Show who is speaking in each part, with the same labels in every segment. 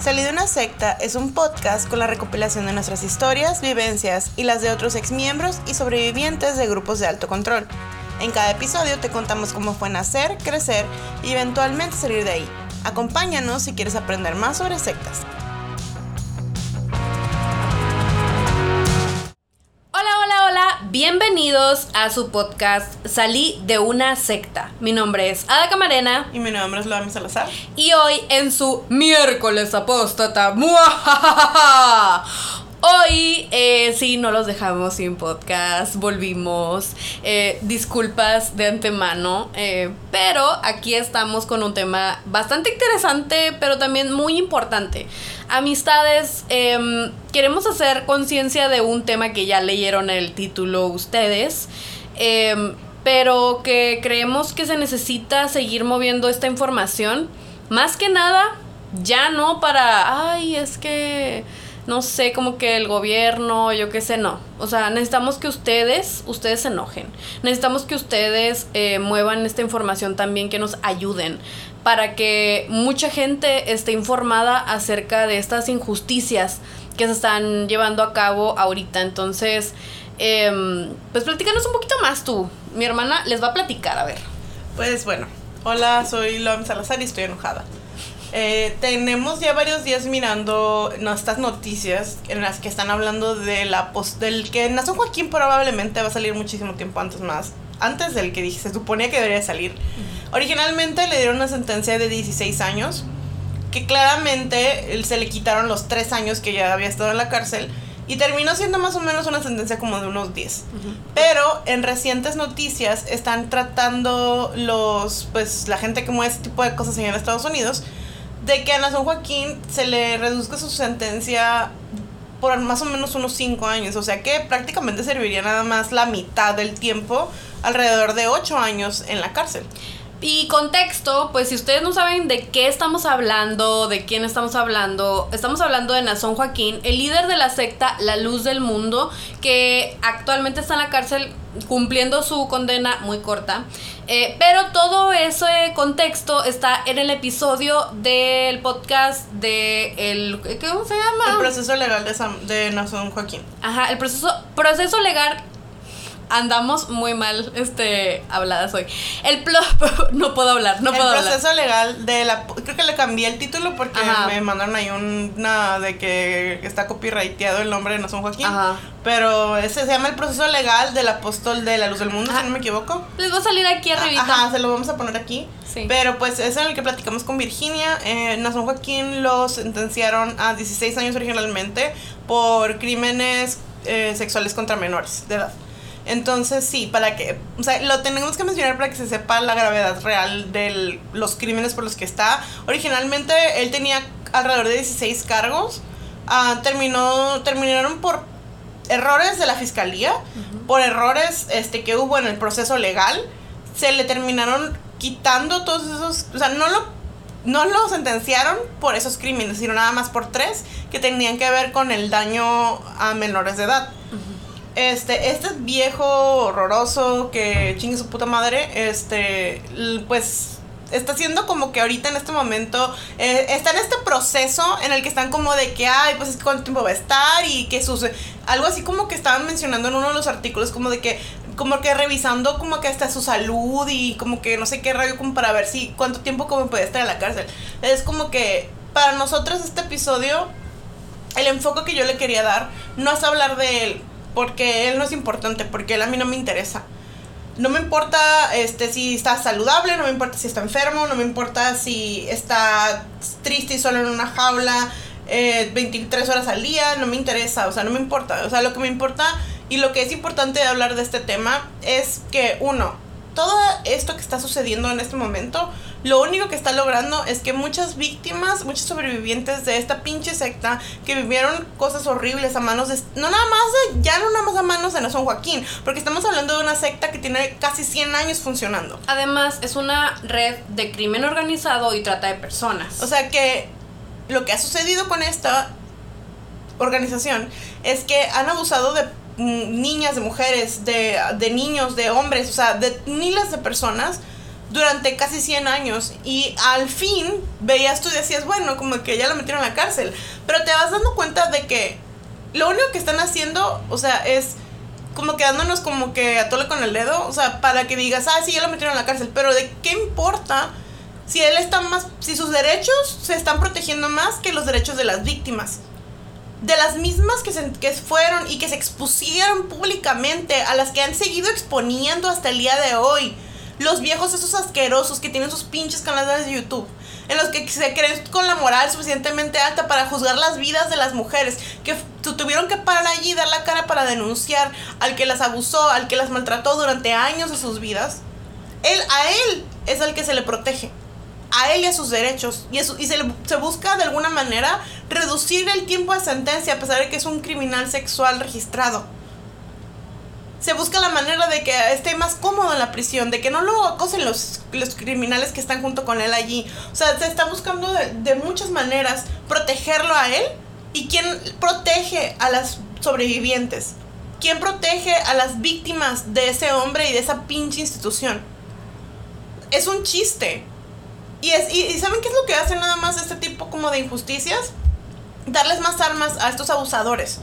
Speaker 1: Salí de una secta es un podcast con la recopilación de nuestras historias, vivencias y las de otros exmiembros y sobrevivientes de grupos de alto control. En cada episodio te contamos cómo fue nacer, crecer y eventualmente salir de ahí. Acompáñanos si quieres aprender más sobre sectas.
Speaker 2: Bienvenidos a su podcast Salí de una secta. Mi nombre es Ada Camarena
Speaker 1: Y mi nombre es Loami Salazar.
Speaker 2: y hoy en su miércoles apóstata. ¡muajajaja! Hoy eh, sí, no los dejamos sin podcast, volvimos. eh, disculpas de antemano, eh, pero aquí estamos con un tema bastante interesante, pero también muy importante. Amistades, em, queremos hacer conciencia de un tema que ya leyeron el título ustedes. em, pero que creemos que se necesita seguir moviendo esta información. Más que nada, ya no para, ay, es que, no sé, como que el gobierno, yo qué sé, no. O sea, necesitamos que ustedes, ustedes se enojen. Necesitamos que ustedes eh, muevan esta información también, que nos ayuden para que mucha gente esté informada acerca de estas injusticias que se están llevando a cabo ahorita. Entonces, em, pues platícanos un poquito más tú. Mi hermana les va a platicar, a ver.
Speaker 1: Pues bueno, hola, soy Loami Salazar y estoy enojada. Eh, tenemos ya varios días mirando no, estas noticias en las que están hablando de la pos- del que Nación Joaquín probablemente va a salir muchísimo tiempo antes más. Antes del que dije, se suponía que debería salir. Originalmente le dieron una sentencia de 16 años, que claramente se le quitaron los 3 años que ya había estado en la cárcel y terminó siendo más o menos una sentencia como de unos 10. Pero en recientes noticias están tratando los, pues la gente que mueve ese tipo de cosas en Estados Unidos, de que a Nason Joaquín se le reduzca su sentencia por más o menos unos 5 años. O sea que prácticamente serviría nada más la mitad del tiempo, alrededor de 8 años en la cárcel.
Speaker 2: Y contexto, pues si ustedes no saben de qué estamos hablando, de quién estamos hablando, estamos hablando de Nazón Joaquín, el líder de la secta La Luz del Mundo, que actualmente está en la cárcel cumpliendo su condena muy corta. Eh, pero todo ese contexto está en el episodio del podcast de el ¿cómo se llama?
Speaker 1: El proceso legal de, Sam- de Nason Joaquín.
Speaker 2: Ajá, el proceso, proceso legal. Andamos muy mal, este, habladas hoy. El plo- no puedo hablar, no
Speaker 1: el
Speaker 2: puedo hablar.
Speaker 1: proceso legal de la... Creo que le cambié el título porque
Speaker 2: Ajá.
Speaker 1: me mandaron ahí una de que está copyrighteado el nombre de Nason Joaquín.
Speaker 2: Ajá.
Speaker 1: Pero ese se llama el proceso legal del apóstol de la luz del mundo,
Speaker 2: Ajá.
Speaker 1: si no me equivoco.
Speaker 2: Les va a salir aquí arribita.
Speaker 1: Ajá, se lo vamos a poner aquí.
Speaker 2: Sí.
Speaker 1: Pero pues es en el que platicamos con Virginia. Eh, Nason Joaquín lo sentenciaron a 16 años originalmente por crímenes eh, sexuales contra menores de edad. Entonces sí, para que, o sea, lo tenemos que mencionar para que se sepa la gravedad real de los crímenes por los que está. Originalmente él tenía alrededor de 16 cargos. Ah, terminó, terminaron por errores de la fiscalía, por errores este, que hubo en el proceso legal, se le terminaron quitando todos esos, o sea, no lo, no lo sentenciaron por esos crímenes, sino nada más por tres que tenían que ver con el daño a menores de edad. Este, este viejo horroroso que chingue su puta madre, este, pues está haciendo como que ahorita en este momento eh, está en este proceso en el que están como de que, ay, pues cuánto tiempo va a estar y que sus... Algo así como que estaban mencionando en uno de los artículos, como de que, como que revisando como que hasta su salud y como que no sé qué radio, como para ver si cuánto tiempo como puede estar en la cárcel. Es como que para nosotros este episodio, el enfoque que yo le quería dar no es hablar de él, porque él no es importante, porque él a mí no me interesa. No me importa este, si está saludable, no me importa si está enfermo, no me importa si está triste y solo en una jaula eh, 23 horas al día, no me interesa, o sea, no me importa. O sea, lo que me importa y lo que es importante de hablar de este tema es que, uno, todo esto que está sucediendo en este momento, lo único que está logrando es que muchas víctimas, muchos sobrevivientes de esta pinche secta que vivieron cosas horribles a manos de... No nada más de... Ya no nada más a manos de Nason Joaquín, porque estamos hablando de una secta que tiene casi 100 años funcionando.
Speaker 2: Además, es una red de crimen organizado y trata de personas.
Speaker 1: O sea que lo que ha sucedido con esta organización es que han abusado de niñas, de mujeres, de, de niños, de hombres, o sea, de miles de personas durante casi 100 años y al fin veías tú y decías, bueno, como que ya lo metieron a la cárcel, pero te vas dando cuenta de que lo único que están haciendo, o sea, es como quedándonos como que a tole con el dedo, o sea, para que digas, ah, sí, ya lo metieron a la cárcel, pero ¿de qué importa si él está más, si sus derechos se están protegiendo más que los derechos de las víctimas? De las mismas que, se, que fueron y que se expusieron públicamente, a las que han seguido exponiendo hasta el día de hoy. Los viejos esos asquerosos que tienen sus pinches canales de YouTube en los que se creen con la moral suficientemente alta para juzgar las vidas de las mujeres, que tuvieron que parar allí y dar la cara para denunciar al que las abusó, al que las maltrató durante años de sus vidas. Él, a él es al que se le protege. A él y a sus derechos. Y, y se, se busca de alguna manera reducir el tiempo de sentencia a pesar de que es un criminal sexual registrado se busca la manera de que esté más cómodo en la prisión, de que no lo acosen los, los criminales que están junto con él allí. O sea, se está buscando de, muchas maneras protegerlo a él. ¿Y quién protege a las sobrevivientes? ¿Quién protege a las víctimas de ese hombre y de esa pinche institución? Es un chiste. Y, es, y, ¿saben qué es lo que hace nada más este tipo como de injusticias? Darles más armas a estos abusadores.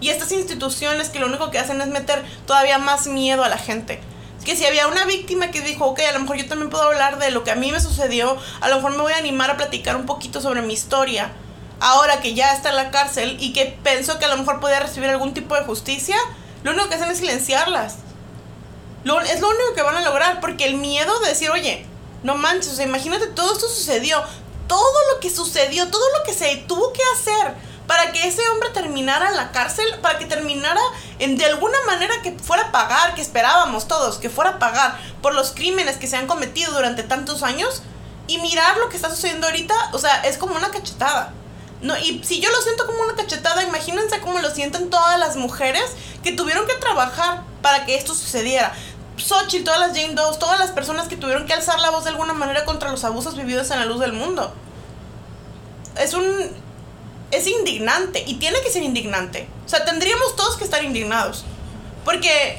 Speaker 1: Y estas instituciones que lo único que hacen es meter todavía más miedo a la gente. Que si había una víctima que dijo, ok, a lo mejor yo también puedo hablar de lo que a mí me sucedió, a lo mejor me voy a animar a platicar un poquito sobre mi historia, ahora que ya está en la cárcel y que pensó que a lo mejor podía recibir algún tipo de justicia, lo único que hacen es silenciarlas. Lo, es lo único que van a lograr, porque el miedo de decir, oye, no manches, o sea, imagínate, todo esto sucedió, todo lo que sucedió, todo lo que se tuvo que hacer para que ese hombre terminara en la cárcel, para que terminara en, de alguna manera que fuera a pagar, que esperábamos todos, que fuera a pagar por los crímenes que se han cometido durante tantos años y mirar lo que está sucediendo ahorita, o sea, es como una cachetada. No, y si yo lo siento como una cachetada, imagínense cómo lo sienten todas las mujeres que tuvieron que trabajar para que esto sucediera. Xochitl, todas las Jane Doe, todas las personas que tuvieron que alzar la voz de alguna manera contra los abusos vividos en la luz del mundo. Es un es indignante y tiene que ser indignante. O sea, tendríamos todos que estar indignados. Porque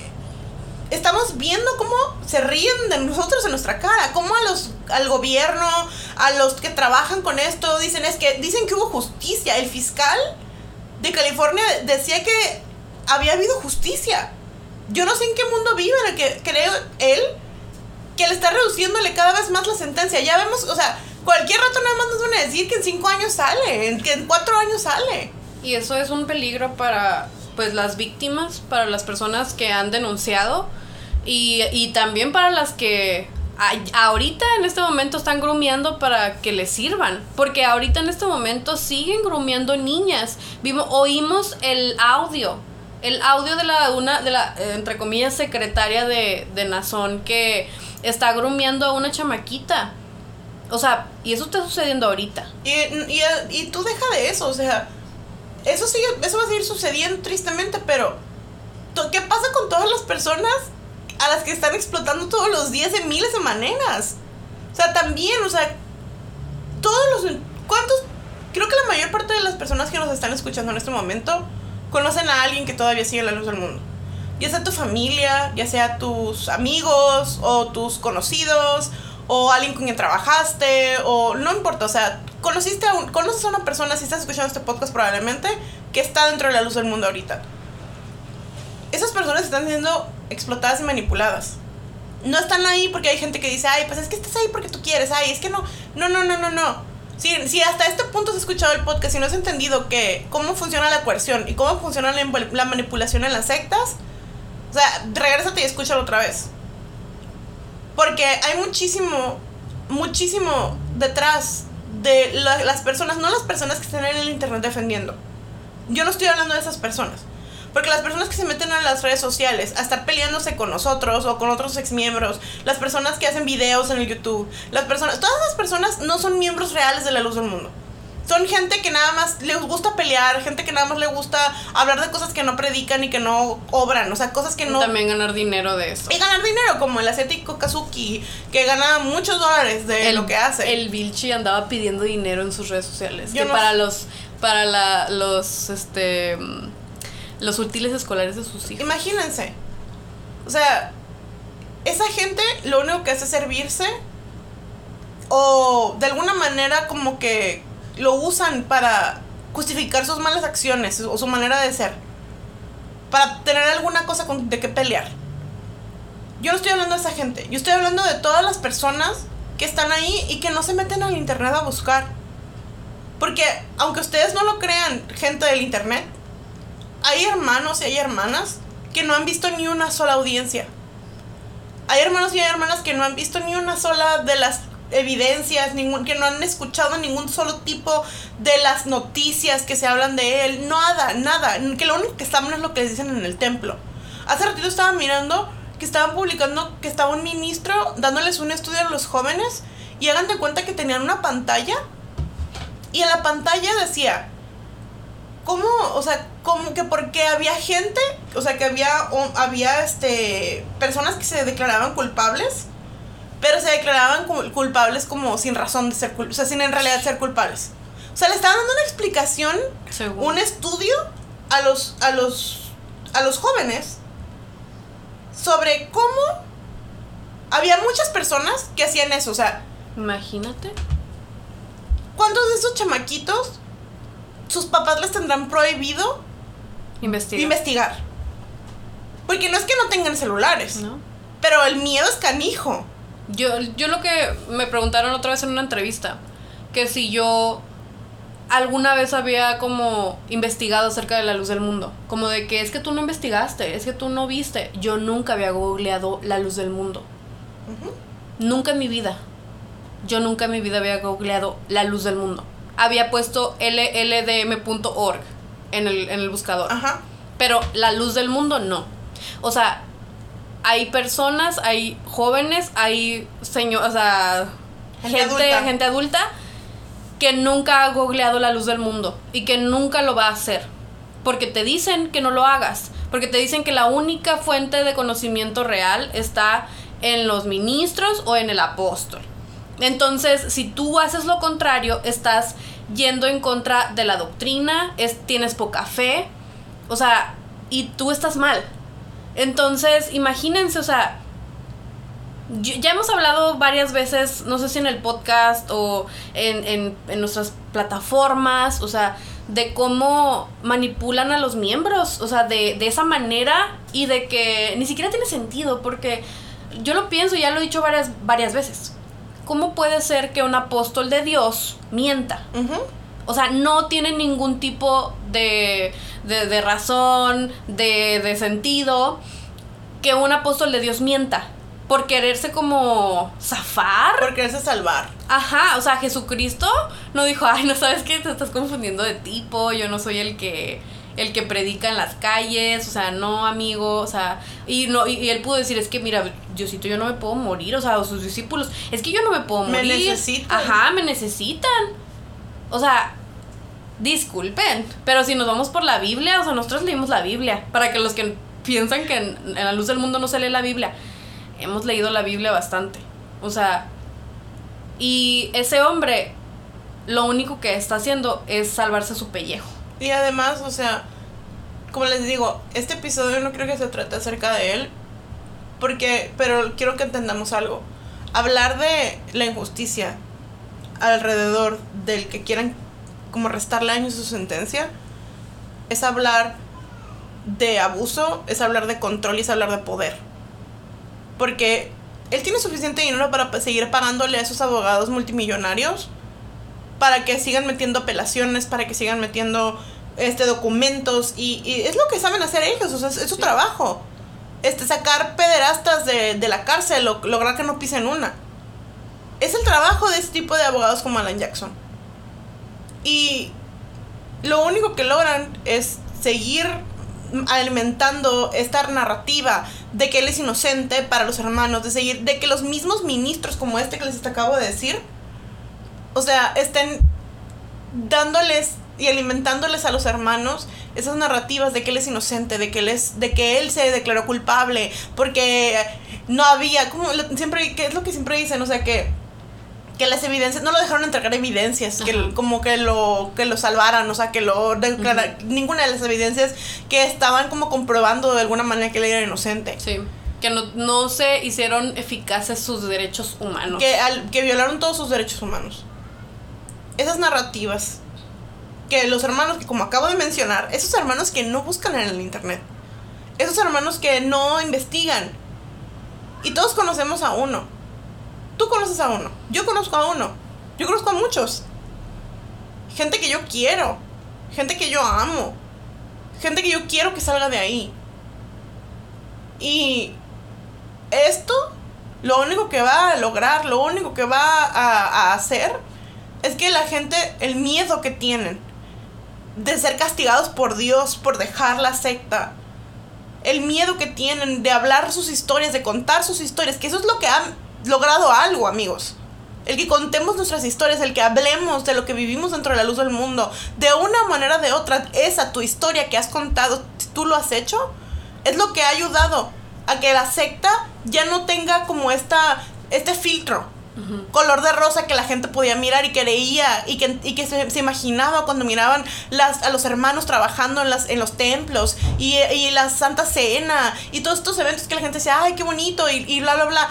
Speaker 1: estamos viendo cómo se ríen de nosotros en nuestra cara, cómo a los al gobierno, a los que trabajan con esto dicen es que dicen que hubo justicia. El fiscal de California decía que había habido justicia. Yo no sé en qué mundo vive en el que creo él que le está reduciéndole cada vez más la sentencia. Ya vemos, o sea, cualquier rato nada más nos van a decir que en cinco años sale, que en cuatro años sale.
Speaker 2: Y eso es un peligro para pues las víctimas, para las personas que han denunciado y, y también para las que ahorita en este momento están grumiendo para que les sirvan. Porque ahorita en este momento siguen grumiendo niñas. Vimos, oímos el audio. El audio de la una, de la, entre comillas, secretaria de, de Nazón que está grumiendo a una chamaquita. O sea, y eso está sucediendo ahorita.
Speaker 1: Y, y, y tú deja de eso, o sea, eso, sigue, eso va a seguir sucediendo tristemente, pero ¿qué pasa con todas las personas a las que están explotando todos los días de miles de maneras? O sea, también, o sea, todos los... ¿Cuántos? Creo que la mayor parte de las personas que nos están escuchando en este momento conocen a alguien que todavía sigue la luz del mundo. Ya sea tu familia, ya sea tus amigos o tus conocidos o alguien con quien trabajaste, o no importa, o sea, conociste a un, conoces a una persona, si estás escuchando este podcast probablemente, que está dentro de la luz del mundo ahorita. Esas personas están siendo explotadas y manipuladas. No están ahí porque hay gente que dice, ay, pues es que estás ahí porque tú quieres, ay, es que no, no, no, no, no, no. Si, si hasta este punto has escuchado el podcast y no has entendido que cómo funciona la coerción y cómo funciona la, la manipulación en las sectas, o sea, regrésate y escúchalo otra vez. Porque hay muchísimo, muchísimo detrás de las personas, no las personas que están en el internet defendiendo. Yo no estoy hablando de esas personas. Porque las personas que se meten a las redes sociales a estar peleándose con nosotros o con otros exmiembros, las personas que hacen videos en el YouTube, las personas, todas esas personas no son miembros reales de la luz del mundo son gente que nada más les gusta pelear, gente que nada más le gusta hablar de cosas que no predican y que no obran, o sea, cosas que no...
Speaker 2: También ganar dinero de eso.
Speaker 1: Y ganar dinero, como el asiático Kazuki, que gana muchos dólares de lo que hace.
Speaker 2: El Vilchi andaba pidiendo dinero en sus redes sociales. que para los, para la, los, este, los útiles escolares de sus hijos.
Speaker 1: Imagínense. O sea, esa gente lo único que hace es servirse lo, de alguna manera como que lo usan para justificar sus malas acciones o su manera de ser. Para tener alguna cosa con, de qué pelear. Yo no estoy hablando de esa gente, yo estoy hablando de todas las personas que están ahí y que no se meten al internet a buscar. Porque aunque ustedes no lo crean, gente del internet, hay hermanos y hay hermanas que no han visto ni una sola audiencia. Hay hermanos y hay hermanas que no han visto ni una sola de las evidencias, ningún, que no han escuchado ningún solo tipo de las noticias que se hablan de él, nada, nada, que lo único que saben es lo que les dicen en el templo. Hace ratito estaba mirando que estaban publicando que estaba un ministro dándoles un estudio a los jóvenes y hagan de cuenta que tenían una pantalla y en la pantalla decía, ¿cómo? O sea, como que porque había gente, o sea, que había, había este, personas que se declaraban culpables, pero se declaraban culpables como sin razón de ser culpables, o sea, sin en realidad ser culpables. O sea, le estaban dando una explicación, un estudio a los, a los, a los jóvenes sobre cómo había muchas personas que hacían eso, o sea...
Speaker 2: Imagínate.
Speaker 1: ¿Cuántos de esos chamaquitos sus papás les tendrán prohibido
Speaker 2: investigar?
Speaker 1: investigar? Porque no es que no tengan celulares, ¿no? Pero el miedo es canijo.
Speaker 2: Yo, yo lo que me preguntaron otra vez en una entrevista, que si yo alguna vez había como investigado acerca de la luz del mundo. Como de que es que tú no investigaste, es que tú no viste. Yo nunca había googleado la luz del mundo. Nunca en mi vida. Yo nunca en mi vida había googleado la luz del mundo. Había puesto lldm.org en el, en el buscador. Ajá. Pero la luz del mundo no. O sea, hay personas, hay jóvenes, hay señores, o sea, gente, gente adulta que nunca ha googleado la luz del mundo y que nunca lo va a hacer. Porque te dicen que no lo hagas. Porque te dicen que la única fuente de conocimiento real está en los ministros o en el apóstol. Entonces, si tú haces lo contrario, estás yendo en contra de la doctrina, es, tienes poca fe, o sea, y tú estás mal. Entonces, imagínense, o sea, ya hemos hablado varias veces, no sé si en el podcast o en, nuestras plataformas, o sea, de cómo manipulan a los miembros, o sea, de, de, esa manera y de que ni siquiera tiene sentido, porque yo lo pienso y ya lo he dicho varias, varias veces. ¿Cómo puede ser que un apóstol de Dios mienta? O sea, no tiene ningún tipo de, de, de razón, de, de sentido que un apóstol de Dios mienta por quererse como zafar.
Speaker 1: Por quererse salvar.
Speaker 2: Ajá, o sea, Jesucristo no dijo, ay, no sabes que te estás confundiendo de tipo, yo no soy el que el que predica en las calles, o sea, no, amigo, o sea, y no y, él pudo decir, es que mira, Diosito, yo no me puedo morir, o sea, o sus discípulos, es que yo no me puedo morir. Me necesitan. Ajá, me necesitan. O sea, disculpen, pero si nos vamos por la Biblia, o sea, nosotros leímos la Biblia, para que los que piensan que en la luz del mundo no se lee la Biblia, hemos leído la Biblia bastante. O sea, y ese hombre lo único que está haciendo es salvarse su pellejo.
Speaker 1: Y además, o sea, como les digo, este episodio no creo que se trate acerca de él, porque, pero quiero que entendamos algo. Hablar de la injusticia alrededor del que quieran como restarle años a su sentencia, es hablar de abuso, es hablar de control y es hablar de poder. Porque él tiene suficiente dinero para seguir pagándole a esos abogados multimillonarios para que sigan metiendo apelaciones, para que sigan metiendo este documentos y, es lo que saben hacer ellos, o sea, es, su trabajo. Este, sacar pederastas de, la cárcel, o lograr que no pisen una. Es el trabajo de este tipo de abogados como Alan Jackson. Y lo único que logran es seguir alimentando esta narrativa de que él es inocente para los hermanos, de seguir, de que los mismos ministros como este que les acabo de decir, o sea, estén dándoles y alimentándoles a los hermanos esas narrativas de que él es inocente, de que él es, de que él se declaró culpable, porque no había, como siempre, que es lo que siempre dicen, o sea que que las evidencias no lo dejaron entregar evidencias que como que lo que lo salvaran o sea que lo ninguna de las evidencias que estaban como comprobando de alguna manera que él era inocente
Speaker 2: sí que no, no se hicieron eficaces sus derechos humanos.
Speaker 1: Que, al, que violaron todos sus derechos humanos. Esas narrativas que los hermanos que como acabo de mencionar, esos hermanos que no buscan en el internet, esos hermanos que no investigan, y todos conocemos a uno. Tú conoces a uno, yo conozco a uno, yo conozco a muchos. Gente que yo quiero, gente que yo amo, gente que yo quiero que salga de ahí. Y esto, lo único que va a lograr, lo único que va a, hacer, es que la gente, el miedo que tienen de ser castigados por Dios por dejar la secta, el miedo que tienen de hablar sus historias, de contar sus historias, que eso es lo que ha logrado algo, amigos. El que contemos nuestras historias, el que hablemos de lo que vivimos dentro de la luz del mundo, de una manera o de otra, esa tu historia que has contado, tú lo has hecho, es lo que ha ayudado a que la secta ya no tenga como esta, este filtro color de rosa que la gente podía mirar y creía y que, y que se, imaginaba cuando miraban las, a los hermanos trabajando en, los templos y, la Santa Cena y todos estos eventos que la gente decía, ay, qué bonito y, y bla, bla, bla.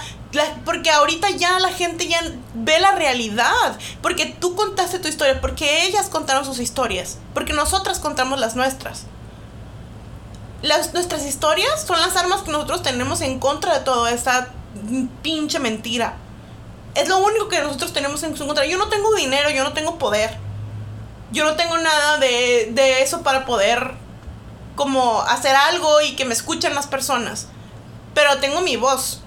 Speaker 1: porque ahorita ya la gente ya ve la realidad. Porque tú contaste tu historia. Porque ellas contaron sus historias. Porque nosotras contamos las nuestras. Las, nuestras historias son las armas que nosotros tenemos en contra de toda esta pinche mentira. Es lo único que nosotros tenemos en su contra. Yo no tengo dinero, yo no tengo poder. Yo no tengo nada de, de eso para poder como hacer algo y que me escuchen las personas. Pero tengo mi voz,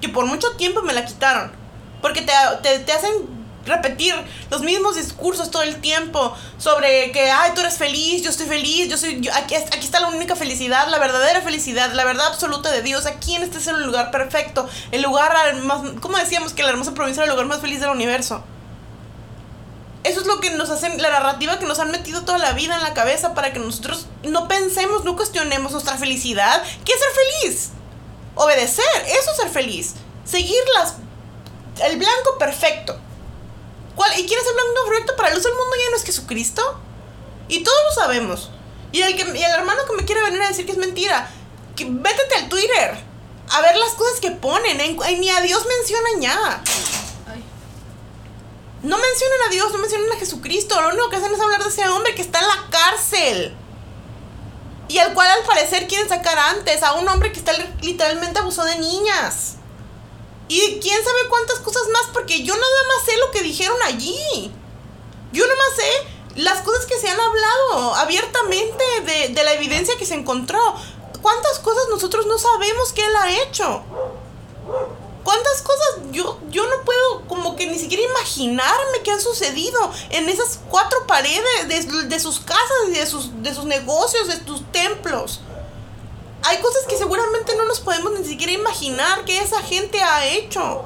Speaker 1: que por mucho tiempo me la quitaron. Porque te, te, te hacen repetir los mismos discursos todo el tiempo sobre que, ay, tú eres feliz, yo estoy feliz, yo soy, aquí, aquí está la única felicidad, la verdadera felicidad, la verdad absoluta de Dios, aquí en este es el lugar perfecto, el lugar más, ¿cómo decíamos que la hermosa provincia era el lugar más feliz del universo? Eso es lo que nos hacen, la narrativa que nos han metido toda la vida en la cabeza para que nosotros no pensemos, no cuestionemos nuestra felicidad. ¿Qué es ser feliz? Obedecer, eso es ser feliz. Seguir las, el blanco perfecto. ¿Y quién es el blanco perfecto para luz del mundo ya no es Jesucristo? Y todos lo sabemos. Y el, que, y el hermano que me quiere venir a decir que es mentira, que vétete al Twitter a ver las cosas que ponen. ni a Dios mencionan ya. No mencionan a Dios, no mencionan a Jesucristo. Lo único que hacen es hablar de ese hombre que está en la cárcel. Y al cual al parecer quieren sacar antes. A un hombre que está literalmente abusó de niñas. Y quién sabe cuántas cosas más, porque yo nada más sé lo que dijeron allí. Yo nada más sé las cosas que se han hablado abiertamente de, la evidencia que se encontró. ¿Cuántas cosas nosotros no sabemos que él ha hecho? ¿Cuántas cosas yo, yo no puedo como que ni siquiera imaginarme que han sucedido en esas cuatro paredes de, sus casas de sus, de sus negocios, de sus templos? Hay cosas que seguramente no nos podemos ni siquiera imaginar que esa gente ha hecho.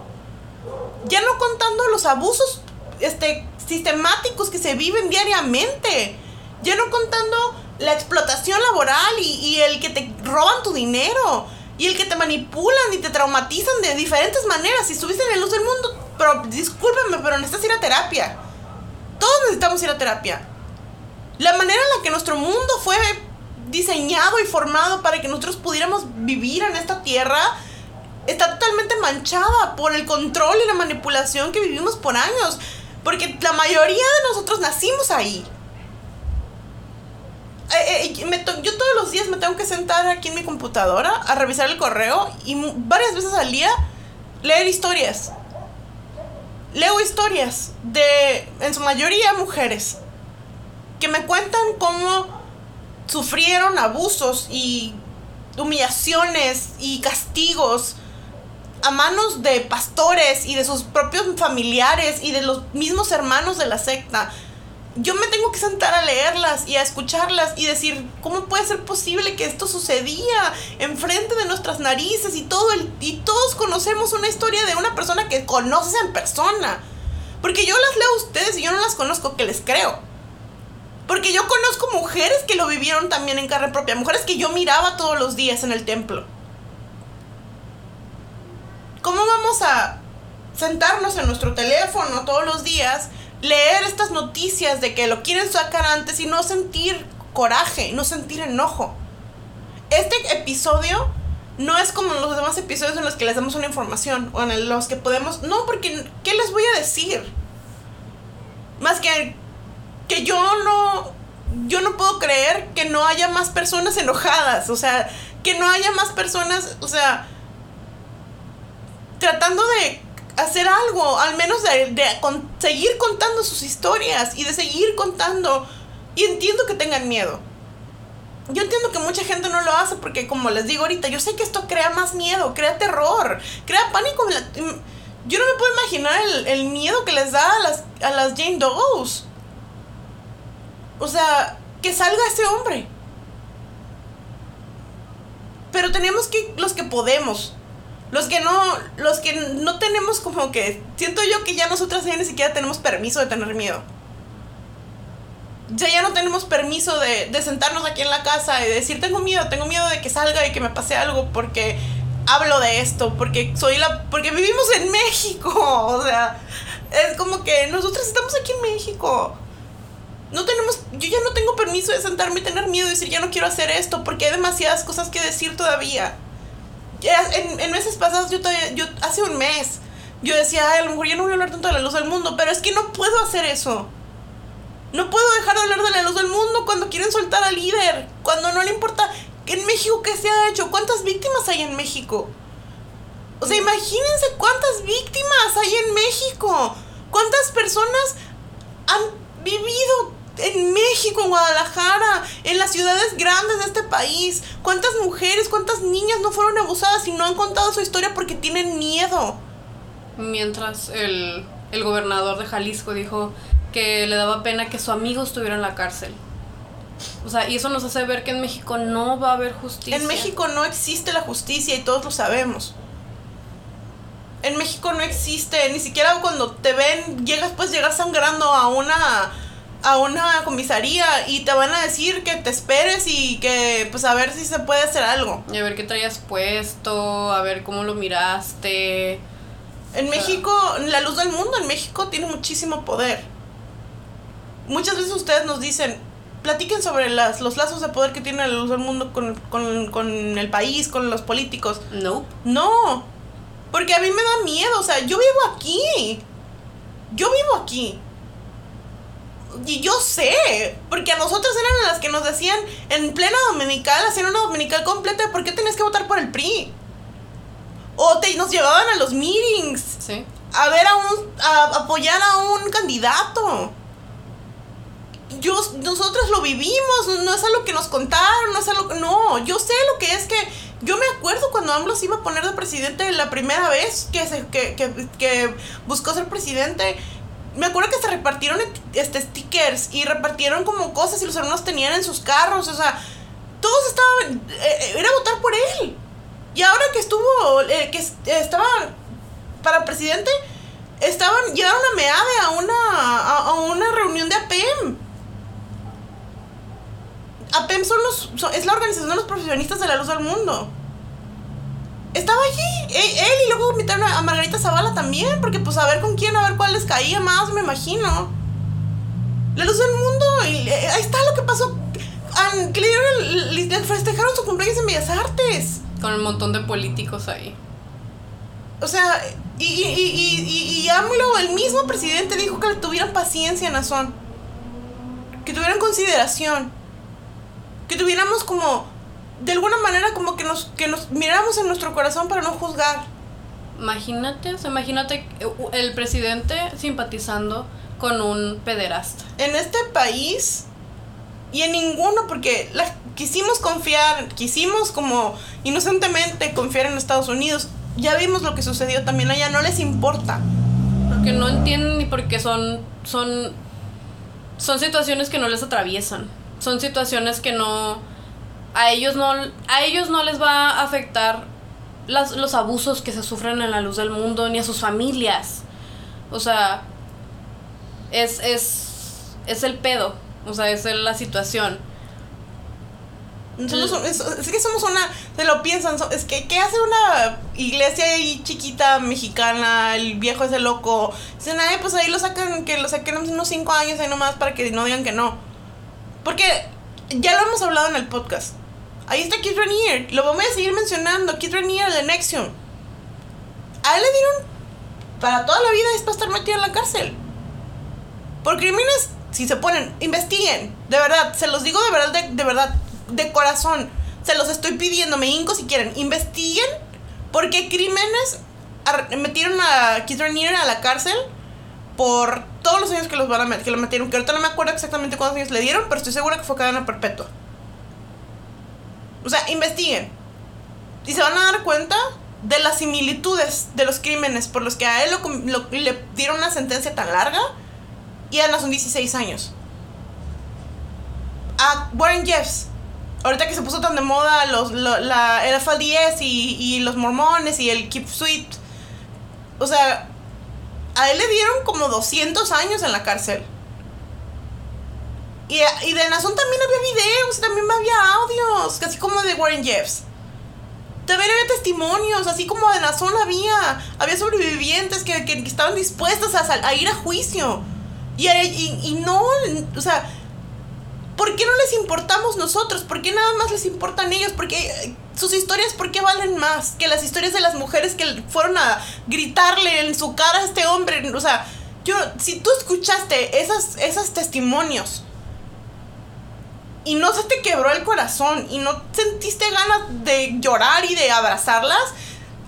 Speaker 1: Ya no contando los abusos este, sistemáticos que se viven diariamente. Ya no contando la explotación laboral y, el que te roban tu dinero. Y el que te manipulan y te traumatizan de diferentes maneras. Si estuviste en la luz del mundo, pero discúlpame, pero necesitas ir a terapia. Todos necesitamos ir a terapia. La manera en la que nuestro mundo fue diseñado y formado para que nosotros pudiéramos vivir en esta tierra está totalmente manchada por el control y la manipulación que vivimos por años. Porque la mayoría de nosotros nacimos ahí. Eh, eh, yo todos los días me tengo que sentar aquí en mi computadora a revisar el correo y varias veces al día leer historias. Leo historias de, en su mayoría, mujeres que me cuentan cómo sufrieron abusos y humillaciones y castigos a manos de pastores y de sus propios familiares y de los mismos hermanos de la secta. Yo me tengo que sentar a leerlas y a escucharlas y decir, ¿cómo puede ser posible que esto sucedía enfrente de nuestras narices y todo el y todos conocemos una historia de una persona que conoces en persona? Porque yo las leo a ustedes y yo no las conozco, que les creo. Porque yo conozco mujeres que lo vivieron también en carne propia, mujeres que yo miraba todos los días en el templo. ¿Cómo vamos a sentarnos en nuestro teléfono todos los días, leer estas noticias de que lo quieren sacar antes y no sentir coraje, no sentir enojo? Este episodio no es como los demás episodios en los que les damos una información o en los que podemos... No, porque ¿qué les voy a decir? Más que que yo no yo no puedo creer que no haya más personas enojadas, o sea, que no haya más personas, o sea, tratando de hacer algo, al menos de, de seguir contando sus historias y de seguir contando. Y entiendo que tengan miedo. Yo entiendo que mucha gente no lo hace porque, como les digo ahorita, yo sé que esto crea más miedo, crea terror, crea pánico. Yo no me puedo imaginar el, el miedo que les da a las, a las Jane Does. O sea, que salga ese hombre. Pero tenemos que, los que podemos, los que no, los que no tenemos como que, siento yo que ya nosotras ya ni siquiera tenemos permiso de tener miedo. Ya ya no tenemos permiso de, de sentarnos aquí en la casa y decir, tengo miedo, tengo miedo de que salga y que me pase algo porque hablo de esto, porque soy la, porque vivimos en México, o sea, es como que nosotros estamos aquí en México no tenemos, yo ya no tengo permiso de sentarme y tener miedo y decir, ya no quiero hacer esto, porque hay demasiadas cosas que decir todavía. En, meses pasados, yo todavía, yo, hace un mes, yo decía, a lo mejor ya no voy a hablar tanto de la luz del mundo, pero es que no puedo hacer eso. No puedo dejar de hablar de la luz del mundo cuando quieren soltar al líder, cuando no le importa en México qué se ha hecho, cuántas víctimas hay en México. O sea, imagínense cuántas víctimas hay en México, cuántas personas han vivido en México, en Guadalajara, en las ciudades grandes de este país. ¿Cuántas mujeres, cuántas niñas no fueron abusadas y no han contado su historia porque tienen miedo?
Speaker 2: Mientras el, el gobernador de Jalisco dijo que le daba pena que su amigo estuviera en la cárcel. O sea, y eso nos hace ver que en México no va a haber justicia.
Speaker 1: En México no existe la justicia y todos lo sabemos. En México no existe, ni siquiera cuando te ven, llegas, pues llegar sangrando a una a una comisaría y te van a decir que te esperes y que pues a ver si se puede hacer algo.
Speaker 2: Y a ver qué traías puesto, a ver cómo lo miraste.
Speaker 1: En México, la luz del mundo en México tiene muchísimo poder. Muchas veces ustedes nos dicen, platiquen sobre las, los lazos de poder que tiene la luz del mundo con, con, con el país, con los políticos.
Speaker 2: No.
Speaker 1: No. Porque a mí me da miedo, o sea, yo vivo aquí. Yo vivo aquí. Y yo sé, porque a nosotros eran las que nos decían en plena dominical, hacer una dominical completa, ¿por qué tenías que votar por el PRI? O te, nos llevaban a los meetings.
Speaker 2: Sí.
Speaker 1: A ver a un, a apoyar a un candidato. Yo, nosotros lo vivimos, no es algo que nos contaron, no es algo que, no, yo sé lo que es que, yo me acuerdo cuando AMLO se iba a poner de presidente la primera vez que, se, que, que, que buscó ser presidente, me acuerdo que se repartieron este stickers y repartieron como cosas y los hermanos tenían en sus carros, o sea, todos estaban, eh, eh, era votar por él. Y ahora que estuvo, eh, que estaba para presidente, estaban, llegaron a MEADE a una, a, una reunión de APEM. APEM son los, es la organización de los profesionistas de la luz del mundo estaba allí, e, él, y luego invitaron a Margarita Zavala también, porque pues a ver con quién, a ver cuál les caía más, me imagino. La luz del mundo, y, eh, ahí está lo que pasó. que le dieron, le festejaron su cumpleaños en Bellas Artes.
Speaker 2: Con un montón de políticos ahí.
Speaker 1: O sea, y, y, y, y, AMLO, el mismo presidente, dijo que le tuvieran paciencia, Nazón. Que tuvieran consideración. Que tuviéramos como de alguna manera como que nos, que nos miramos en nuestro corazón para no juzgar.
Speaker 2: Imagínate, imagínate el presidente simpatizando con un pederasta.
Speaker 1: En este país y en ninguno, porque la, quisimos confiar, quisimos como inocentemente confiar en Estados Unidos. Ya vimos lo que sucedió también allá, no les importa.
Speaker 2: Porque no entienden ni porque son, son, son situaciones que no les atraviesan. Son situaciones que no, a ellos no, a ellos no les va a afectar las, los abusos que se sufren en la luz del mundo, ni a sus familias. O sea, es, es, es el pedo, o sea, es la situación.
Speaker 1: Somos, es, que somos una, se lo piensan, es que ¿qué hace una iglesia ahí chiquita mexicana? El viejo ese loco. Dicen, ay, pues ahí lo sacan, que lo saquen unos 5 años ahí nomás para que no digan que no. Porque ya lo hemos hablado en el podcast Ahí está Kid Ranier. Lo vamos a seguir mencionando. Kid Ranier de Nexium. A él le dieron para toda la vida es para estar metido en la cárcel. Por crímenes, si se ponen, investiguen. De verdad, se los digo de verdad, de, verdad, de corazón. Se los estoy pidiendo, me hinco si quieren. Investiguen porque crímenes metieron a Keith Raniere a la cárcel por todos los años que los van a meter, que lo metieron, que ahorita no me acuerdo exactamente cuántos años le dieron, pero estoy segura que fue cadena perpetua. O sea, investiguen. Y se van a dar cuenta de las similitudes de los crímenes por los que a él lo, le dieron una sentencia tan larga y a Ana son 16 años. A Warren Jeffs, ahorita que se puso tan de moda los, la, el FLDS y, y los mormones y el Keep Sweet, o sea, a él le dieron como 200 años en la cárcel. Y, y de Nazón también había videos, también había audios, casi como de Warren Jeffs. También había testimonios, así como de Nazón había. Había sobrevivientes que, que, estaban dispuestos a, a, ir a juicio. Y, y, y no, o sea, ¿por qué no les importamos nosotros? ¿Por qué nada más les importan ellos? Porque eh, sus historias, ¿por qué valen más que las historias de las mujeres que fueron a gritarle en su cara a este hombre? O sea, yo, si tú escuchaste esas, esos testimonios y no se te quebró el corazón y no sentiste ganas de llorar y de abrazarlas,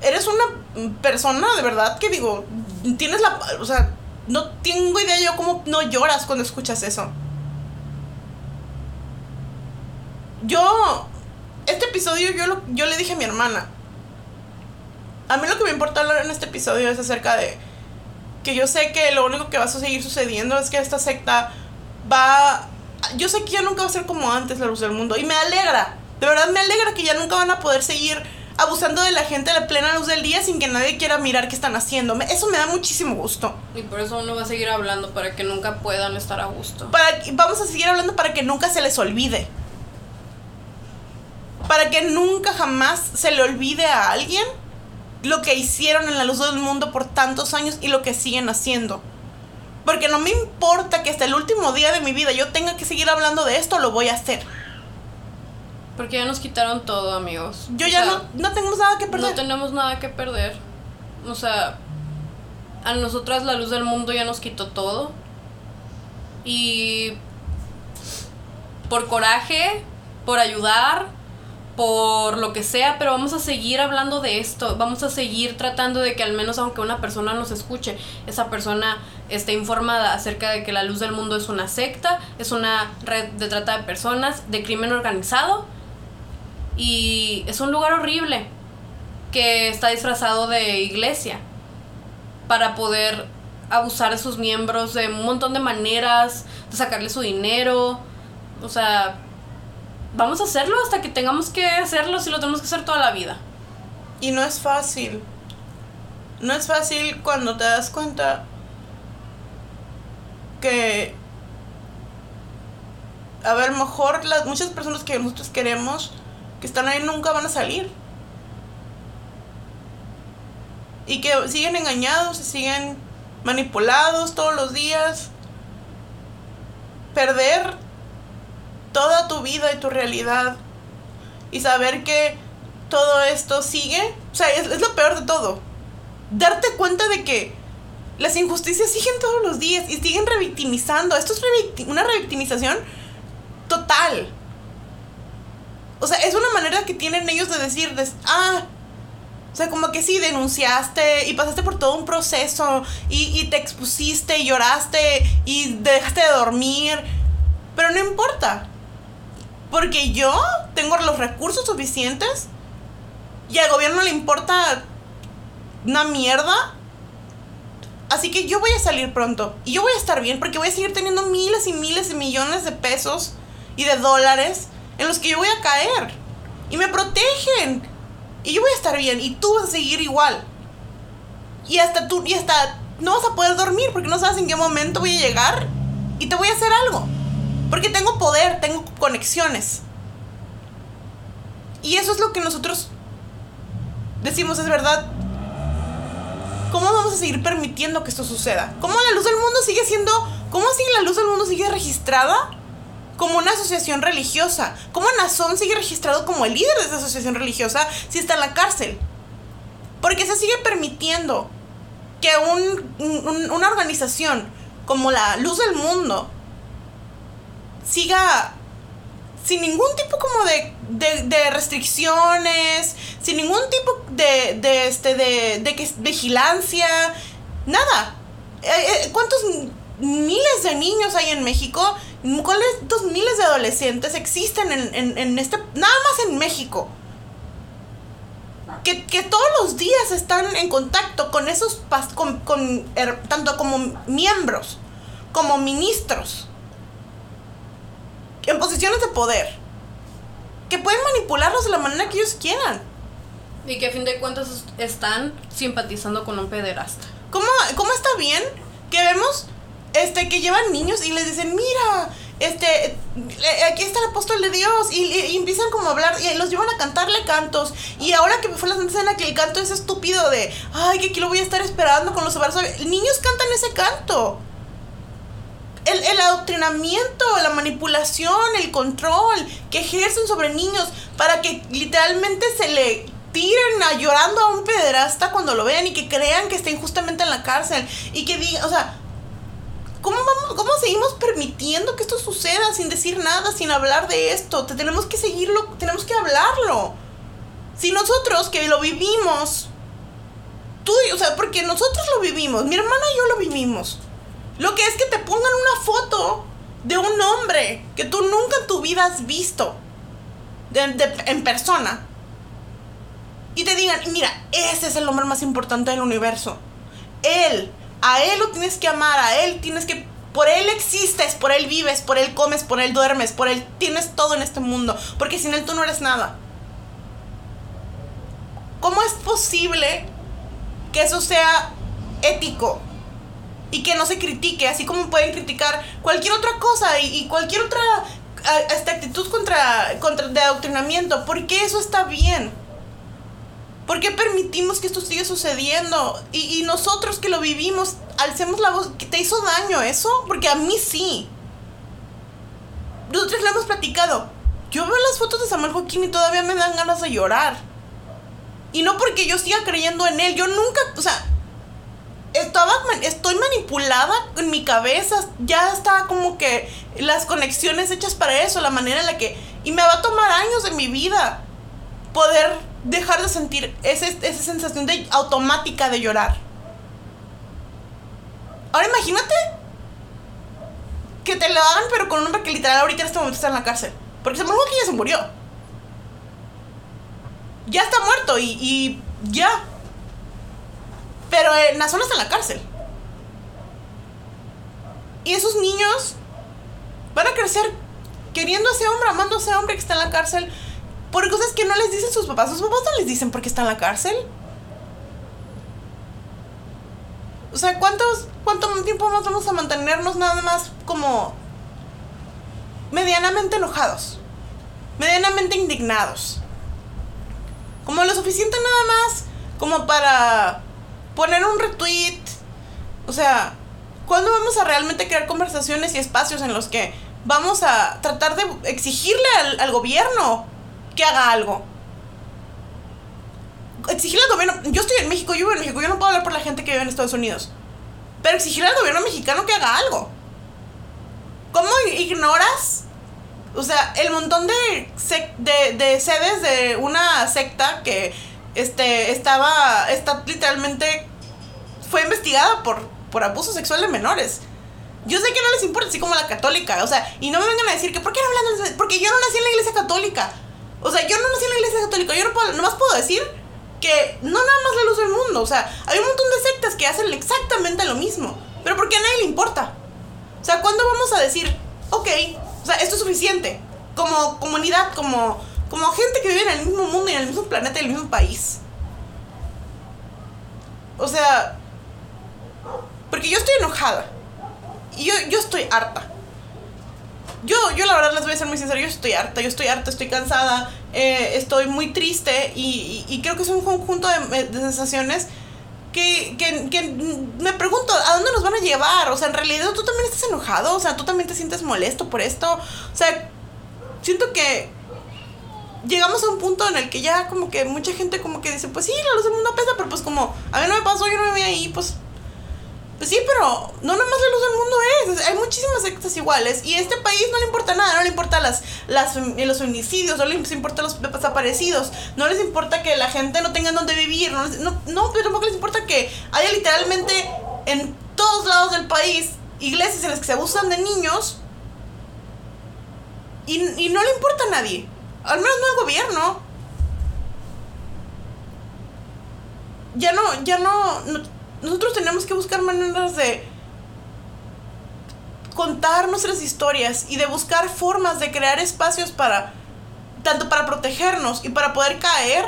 Speaker 1: eres una persona de verdad que digo, tienes la, o sea, no tengo idea yo cómo no lloras cuando escuchas eso. Yo, este episodio yo, lo, yo le dije a mi hermana, a mí lo que me importa hablar en este episodio es acerca de que yo sé que lo único que va a seguir sucediendo es que esta secta va... Yo sé que ya nunca va a ser como antes la luz del mundo y me alegra, de verdad me alegra que ya nunca van a poder seguir abusando de la gente a la plena luz del día sin que nadie quiera mirar qué están haciendo. Eso me da muchísimo gusto.
Speaker 2: Y por eso uno va a seguir hablando para que nunca puedan estar a gusto.
Speaker 1: Para, vamos a seguir hablando para que nunca se les olvide para que nunca jamás se le olvide a alguien lo que hicieron en la luz del mundo por tantos años y lo que siguen haciendo. Porque no me importa que hasta el último día de mi vida yo tenga que seguir hablando de esto, lo voy a hacer.
Speaker 2: Porque ya nos quitaron todo, amigos.
Speaker 1: Yo ya no, no tenemos nada que perder.
Speaker 2: No tenemos nada que perder. O sea, a nosotras la luz del mundo ya nos quitó todo. Y por coraje, por ayudar, por lo que sea, pero vamos a seguir hablando de esto, vamos a seguir tratando de que al menos aunque una persona nos escuche, esa persona esté informada acerca de que la luz del mundo es una secta, es una red de trata de personas, de crimen organizado y es un lugar horrible que está disfrazado de iglesia para poder abusar de sus miembros de un montón de maneras, de sacarle su dinero, o sea, vamos a hacerlo hasta que tengamos que hacerlo si lo tenemos que hacer toda la vida.
Speaker 1: Y no es fácil. No es fácil cuando te das cuenta que a ver, mejor las muchas personas que nosotros queremos que están ahí nunca van a salir. Y que siguen engañados, siguen manipulados todos los días. Perder toda tu vida y tu realidad y saber que todo esto sigue, o sea, es, lo peor de todo. Darte cuenta de que las injusticias siguen todos los días y siguen revictimizando. Esto es una revictimización total. O sea, es una manera que tienen ellos de decir, ah, o sea, como que sí, denunciaste y pasaste por todo un proceso y, y te expusiste y lloraste y dejaste de dormir, pero no importa. Porque yo tengo los recursos suficientes y al gobierno le importa una mierda. Así que yo voy a salir pronto y yo voy a estar bien porque voy a seguir teniendo miles y miles de millones de pesos y de dólares en los que yo voy a caer. Y me protegen. Y yo voy a estar bien y tú vas a seguir igual. Y hasta tú, y hasta no vas a poder dormir porque no sabes en qué momento voy a llegar y te voy a hacer algo. Porque tengo poder, tengo conexiones. Y eso es lo que nosotros decimos, es verdad. ¿Cómo vamos a seguir permitiendo que esto suceda? ¿Cómo la luz del mundo sigue siendo... ¿Cómo así la luz del mundo sigue registrada como una asociación religiosa. ¿Cómo Nazón sigue registrado como el líder de esa asociación religiosa si está en la cárcel? Porque se sigue permitiendo que una organización como la Luz del Mundo siga sin ningún tipo como de, restricciones, sin ningún tipo de, de, este, de, de vigilancia, nada. Eh, eh, ¿Cuántos miles de niños hay en México? ¿Cuántos miles de adolescentes existen en, en, este, nada más en México? Que, todos los días están en contacto con esos, con, con tanto como miembros, como ministros, en posiciones de poder, que pueden manipularlos de la manera que ellos quieran.
Speaker 2: Y que a fin de cuentas están simpatizando con un pederasta.
Speaker 1: ¿Cómo, cómo está bien que vemos este, que llevan niños y les dicen, mira, este, aquí está el apóstol de Dios, y, empiezan como a hablar, y los llevan a cantarle cantos, y ahora que fue la escena que el canto es estúpido de, ay, que aquí lo voy a estar esperando con los abrazos, niños cantan ese canto. El, el, adoctrinamiento, la manipulación, el control que ejercen sobre niños para que literalmente se le tiren a llorando a un pederasta cuando lo vean y que crean que está injustamente en la cárcel y que digan, o sea, ¿Cómo, vamos, ¿Cómo seguimos permitiendo que esto suceda sin decir nada, sin hablar de esto? Te tenemos que seguirlo, tenemos que hablarlo. Si nosotros que lo vivimos, tú, o sea, porque nosotros lo vivimos, mi hermana y yo lo vivimos. Lo que es que te pongan una foto de un hombre que tú nunca en tu vida has visto en persona. Y te digan, mira, ese es el hombre más importante del universo. Él a Él lo tienes que amar, a Él tienes que... Por Él existes, por Él vives, por Él comes, por Él duermes, por Él tienes todo en este mundo, porque sin Él tú no eres nada. ¿Cómo es posible que eso sea ético? Y que no se critique, así como pueden criticar cualquier otra cosa y, cualquier otra esta actitud contra, contra de adoctrinamiento. ¿Por qué eso está bien? ¿Por qué permitimos que esto siga sucediendo? Y, nosotros que lo vivimos, alcemos la voz. ¿Te hizo daño eso? Porque a mí sí. Nosotros lo hemos platicado. Yo veo las fotos de Samuel Joaquín y todavía me dan ganas de llorar. Y no porque yo siga creyendo en él. Yo nunca, o sea, estaba, estoy manipulada en mi cabeza. Ya está como que las conexiones hechas para eso, la manera en la que... Y me va a tomar años de mi vida poder dejar de sentir ese, esa sensación de automática de llorar. Ahora imagínate que te lo hagan, pero con un hombre que literal ahorita en este momento está en la cárcel. Porque se murió que ya se murió. Ya está muerto y, y ya. Pero en la zona está en la cárcel. Y esos niños van a crecer queriendo a ese hombre, amando a ese hombre que está en la cárcel, por cosas que no les dicen sus papás. Sus papás no les dicen por qué está en la cárcel. O sea, ¿cuántos, ¿cuánto tiempo más vamos a mantenernos nada más como medianamente enojados? Medianamente indignados. Como lo suficiente nada más como para poner un retweet. O sea, ¿cuándo vamos a realmente crear conversaciones y espacios en los que vamos a tratar de exigirle al, al gobierno que haga algo. Exigirle al gobierno, yo estoy en México, yo vivo en México, yo no puedo hablar por la gente que vive en Estados Unidos. Pero exigirle al gobierno mexicano que haga algo. ¿Cómo ignoras? O sea, el montón de, de, de sedes de una secta que este, estaba, está literalmente, fue investigada por, por abuso sexual de menores. Yo sé que no les importa, así como la católica, o sea, y no me vengan a decir que, ¿por qué no hablan de Porque yo no nací en la iglesia católica. O sea, yo no nací en la iglesia católica, yo no puedo, nomás puedo decir que no nada más la luz del mundo, o sea, hay un montón de sectas que hacen exactamente lo mismo, pero porque a nadie le importa. O sea, ¿cuándo vamos a decir, ok, o sea, esto es suficiente? Como comunidad, como, como gente que vive en el mismo mundo y en el mismo planeta y en el mismo país. O sea, porque yo estoy enojada. Y yo, yo estoy harta yo, yo la verdad les voy a ser muy sincera, yo estoy harta, yo estoy harta, estoy cansada, eh, estoy muy triste y, y, creo que es un conjunto de, de, sensaciones que, que me pregunto, ¿a dónde nos van a llevar? O sea, en realidad tú también estás enojado, o sea, tú también te sientes molesto por esto. O sea, siento que llegamos a un punto en el que ya como que mucha gente como que dice, pues sí, la luz del mundo pesa, pero pues como a mí no me pasó, yo no me vi ahí, pues pues sí, pero no nada más la luz del mundo es. Hay muchísimas sectas iguales. Y a este país no le importa nada. No le importa las, las, los feminicidios, no les importa los desaparecidos. No les importa que la gente no tenga donde vivir. No, no, no, pero tampoco les importa que haya literalmente en todos lados del país iglesias en las que se abusan de niños. Y, y no le importa a nadie. Al menos no al gobierno. Ya no, ya no, nosotros tenemos que buscar maneras de contar nuestras historias y de buscar formas de crear espacios para, tanto para protegernos y para poder caer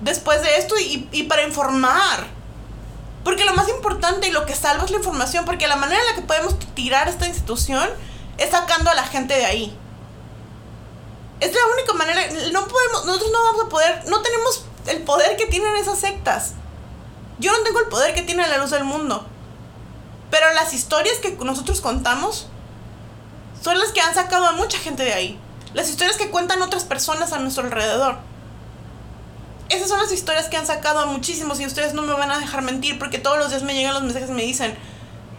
Speaker 1: después de esto y, y para informar. Porque lo más importante y lo que salva es la información, porque la manera en la que podemos tirar esta institución es sacando a la gente de ahí. Es la única manera, no podemos, nosotros no vamos a poder, no tenemos el poder que tienen esas sectas. Yo no tengo el poder que tiene la luz del mundo. Pero las historias que nosotros contamos son las que han sacado a mucha gente de ahí. Las historias que cuentan otras personas a nuestro alrededor. Esas son las historias que han sacado a muchísimos y ustedes no me van a dejar mentir porque todos los días me llegan los mensajes y me dicen,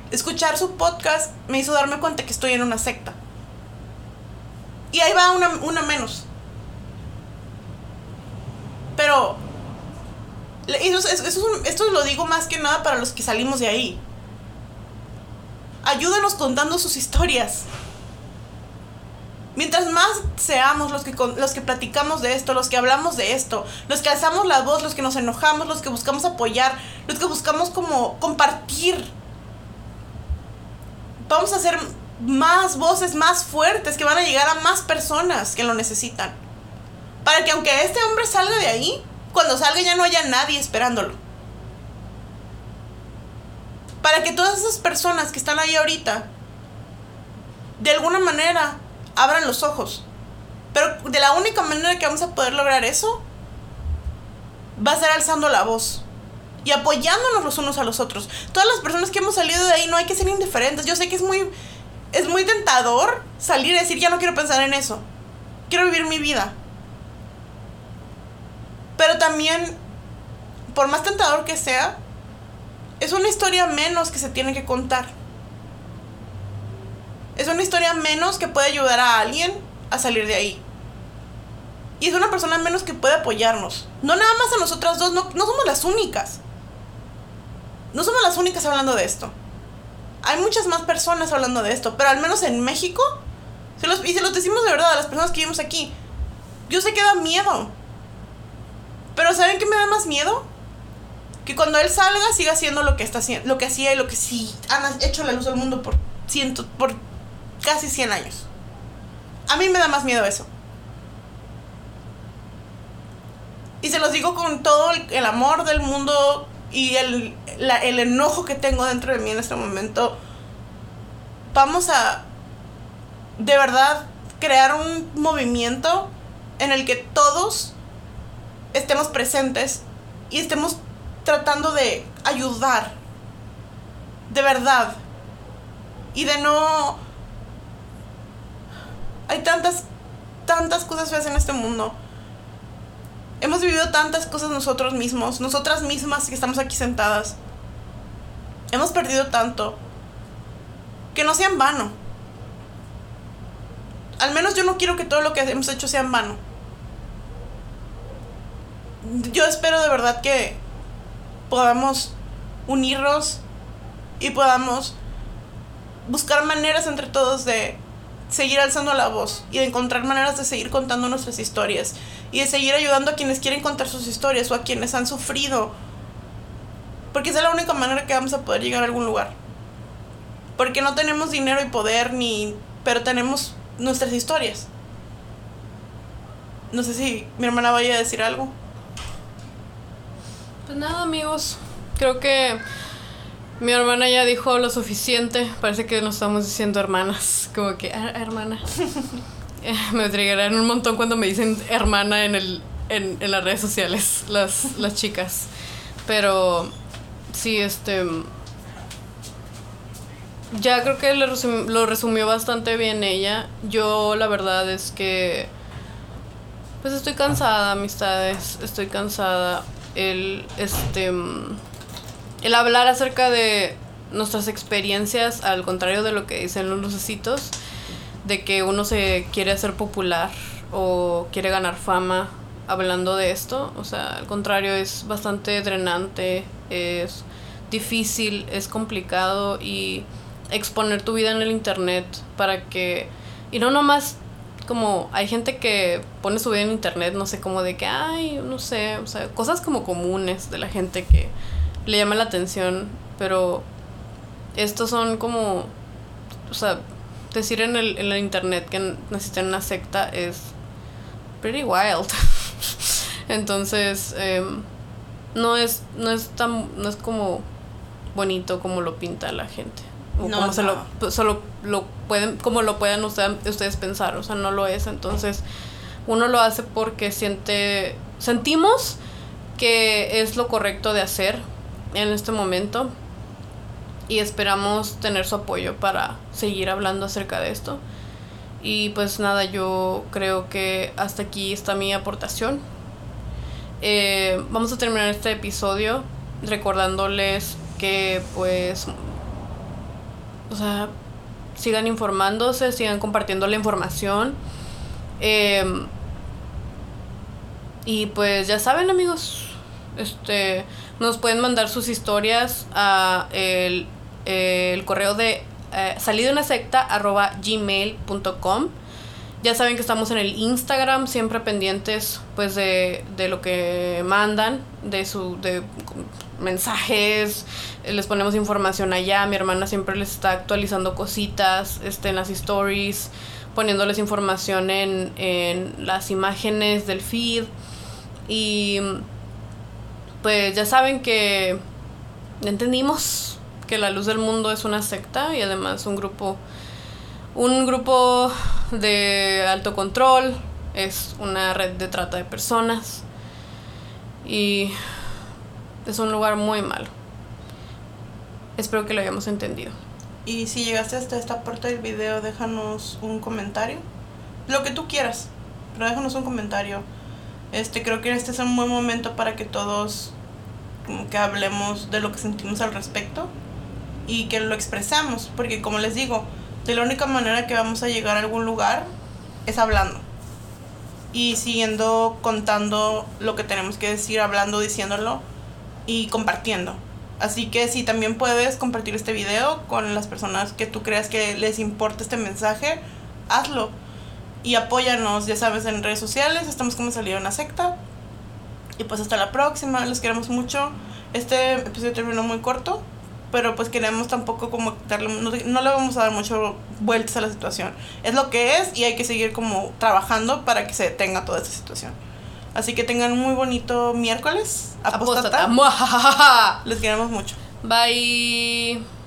Speaker 1: escuchar su podcast me hizo darme cuenta que estoy en una secta. Y ahí va una, una menos. Pero esto lo digo más que nada para los que salimos de ahí. Ayúdanos contando sus historias. Mientras más seamos los que, los que platicamos de esto, los que hablamos de esto, los que alzamos la voz, los que nos enojamos, los que buscamos apoyar, los que buscamos como compartir, vamos a hacer más voces más fuertes que van a llegar a más personas que lo necesitan. Para que aunque este hombre salga de ahí, cuando salga ya no haya nadie esperándolo. Para que todas esas personas que están ahí ahorita, de alguna manera, abran los ojos. Pero de la única manera que vamos a poder lograr eso, va a ser alzando la voz. Y apoyándonos los unos a los otros. Todas las personas que hemos salido de ahí no hay que ser indiferentes. Yo sé que es muy, es muy tentador salir y decir, ya no quiero pensar en eso. Quiero vivir mi vida. Pero también, por más tentador que sea, es una historia menos que se tiene que contar. Es una historia menos que puede ayudar a alguien a salir de ahí. Y es una persona menos que puede apoyarnos. No nada más a nosotras dos, no, somos las únicas. No somos las únicas hablando de esto. Hay muchas más personas hablando de esto, pero al menos en México, los, y se los decimos de verdad a las personas que vivimos aquí, yo sé que da miedo pero ¿saben qué me da más miedo? Que cuando él salga siga haciendo lo que está haciendo, lo que hacía y lo que sí han hecho la luz del mundo por ciento, por casi 100 años. A mí me da más miedo eso. Y se los digo con todo el, amor del mundo y el, el enojo que tengo dentro de mí en este momento. Vamos a de verdad crear un movimiento en el que todos estemos presentes y estemos tratando de ayudar. De verdad. Y de no... Hay tantas, tantas cosas feas en este mundo. Hemos vivido tantas cosas nosotros mismos, nosotras mismas que estamos aquí sentadas. Hemos perdido tanto. Que no sea en vano. Al menos yo no quiero que todo lo que hemos hecho sea en vano yo espero de verdad que podamos unirnos y podamos buscar maneras entre todos de seguir alzando la voz y de encontrar maneras de seguir contando nuestras historias y de seguir ayudando a quienes quieren contar sus historias o a quienes han sufrido. Porque es la única manera que vamos a poder llegar a algún lugar. Porque no tenemos dinero y poder ni pero tenemos nuestras historias. No sé si mi hermana vaya a decir algo.
Speaker 2: Pues nada, amigos. Creo que mi hermana ya dijo lo suficiente. Parece que nos estamos diciendo hermanas. Como que, ah, hermana. Eh, me triggerán un montón cuando me dicen hermana en, el, en, las redes sociales, las, las chicas. Pero Sí, este. Ya creo que lo resumió bastante bien ella. Yo, la verdad es que. Pues estoy cansada, amistades. Estoy cansada. El. Este. El hablar acerca de nuestras experiencias, al contrario de lo que dicen los lucecitos, de que uno se quiere hacer popular o quiere ganar fama hablando de esto. O sea, al contrario, es bastante drenante, es difícil, es complicado y exponer tu vida en el internet para que... Y no nomás como hay gente que pone su vida en internet, no sé, como de que, ay, no sé, o sea, cosas como comunes de la gente que le llama la atención, pero estos son como, o sea, decir en el, internet que necesitan una secta es pretty wild. Entonces, em, no es, no es tan, no es como bonito como lo pinta la gente. O como se lo, solo lo pueden, como lo puedan ustedes pensar, o sea, no lo es. Entonces, uno lo hace porque siente, sentimos que es lo correcto de hacer en este momento y esperamos tener su apoyo para seguir hablando acerca de esto. Y pues nada, yo creo que hasta aquí está mi aportación. Eh, vamos a terminar este episodio recordándoles que pues, o sea, sigan informándose, sigan compartiendo la información. Em, y pues ya saben amigos, este, nos pueden mandar sus historias a el, el correo de eh, salido una secta arroba gmail.com. Ya saben que estamos en el Instagram, siempre pendientes pues de, de lo que mandan, de su de mensajes, les ponemos información allá, mi hermana siempre les está actualizando cositas este, en las stories, poniéndoles información en, en las imágenes del feed. Y pues ya saben que entendimos que la luz del mundo es una secta y además un grupo un grupo de alto control es una red de trata de personas. Y es un lugar muy malo. Espero que lo hayamos entendido.
Speaker 1: Y si llegaste hasta esta parte del video, déjanos un comentario. Lo que tú quieras, pero déjanos un comentario. Este, creo que este es un buen momento para que todos que hablemos de lo que sentimos al respecto y que lo expresamos, porque como les digo, de la única manera que vamos a llegar a algún lugar es hablando. Y siguiendo contando lo que tenemos que decir, hablando, diciéndolo y compartiendo. Así que si también puedes compartir este video con las personas que tú creas que les importa este mensaje, hazlo. Y apóyanos, ya sabes, en redes sociales, estamos como salido una secta. Y pues hasta la próxima, los queremos mucho. Este episodio terminó muy corto, pero pues queremos tampoco como darle, no, le vamos a dar mucho vueltas a la situación. Es lo que es y hay que seguir como trabajando para que se detenga toda esta situación. Así que tengan un muy bonito miércoles. Apóstata. Les queremos mucho.
Speaker 2: Bye.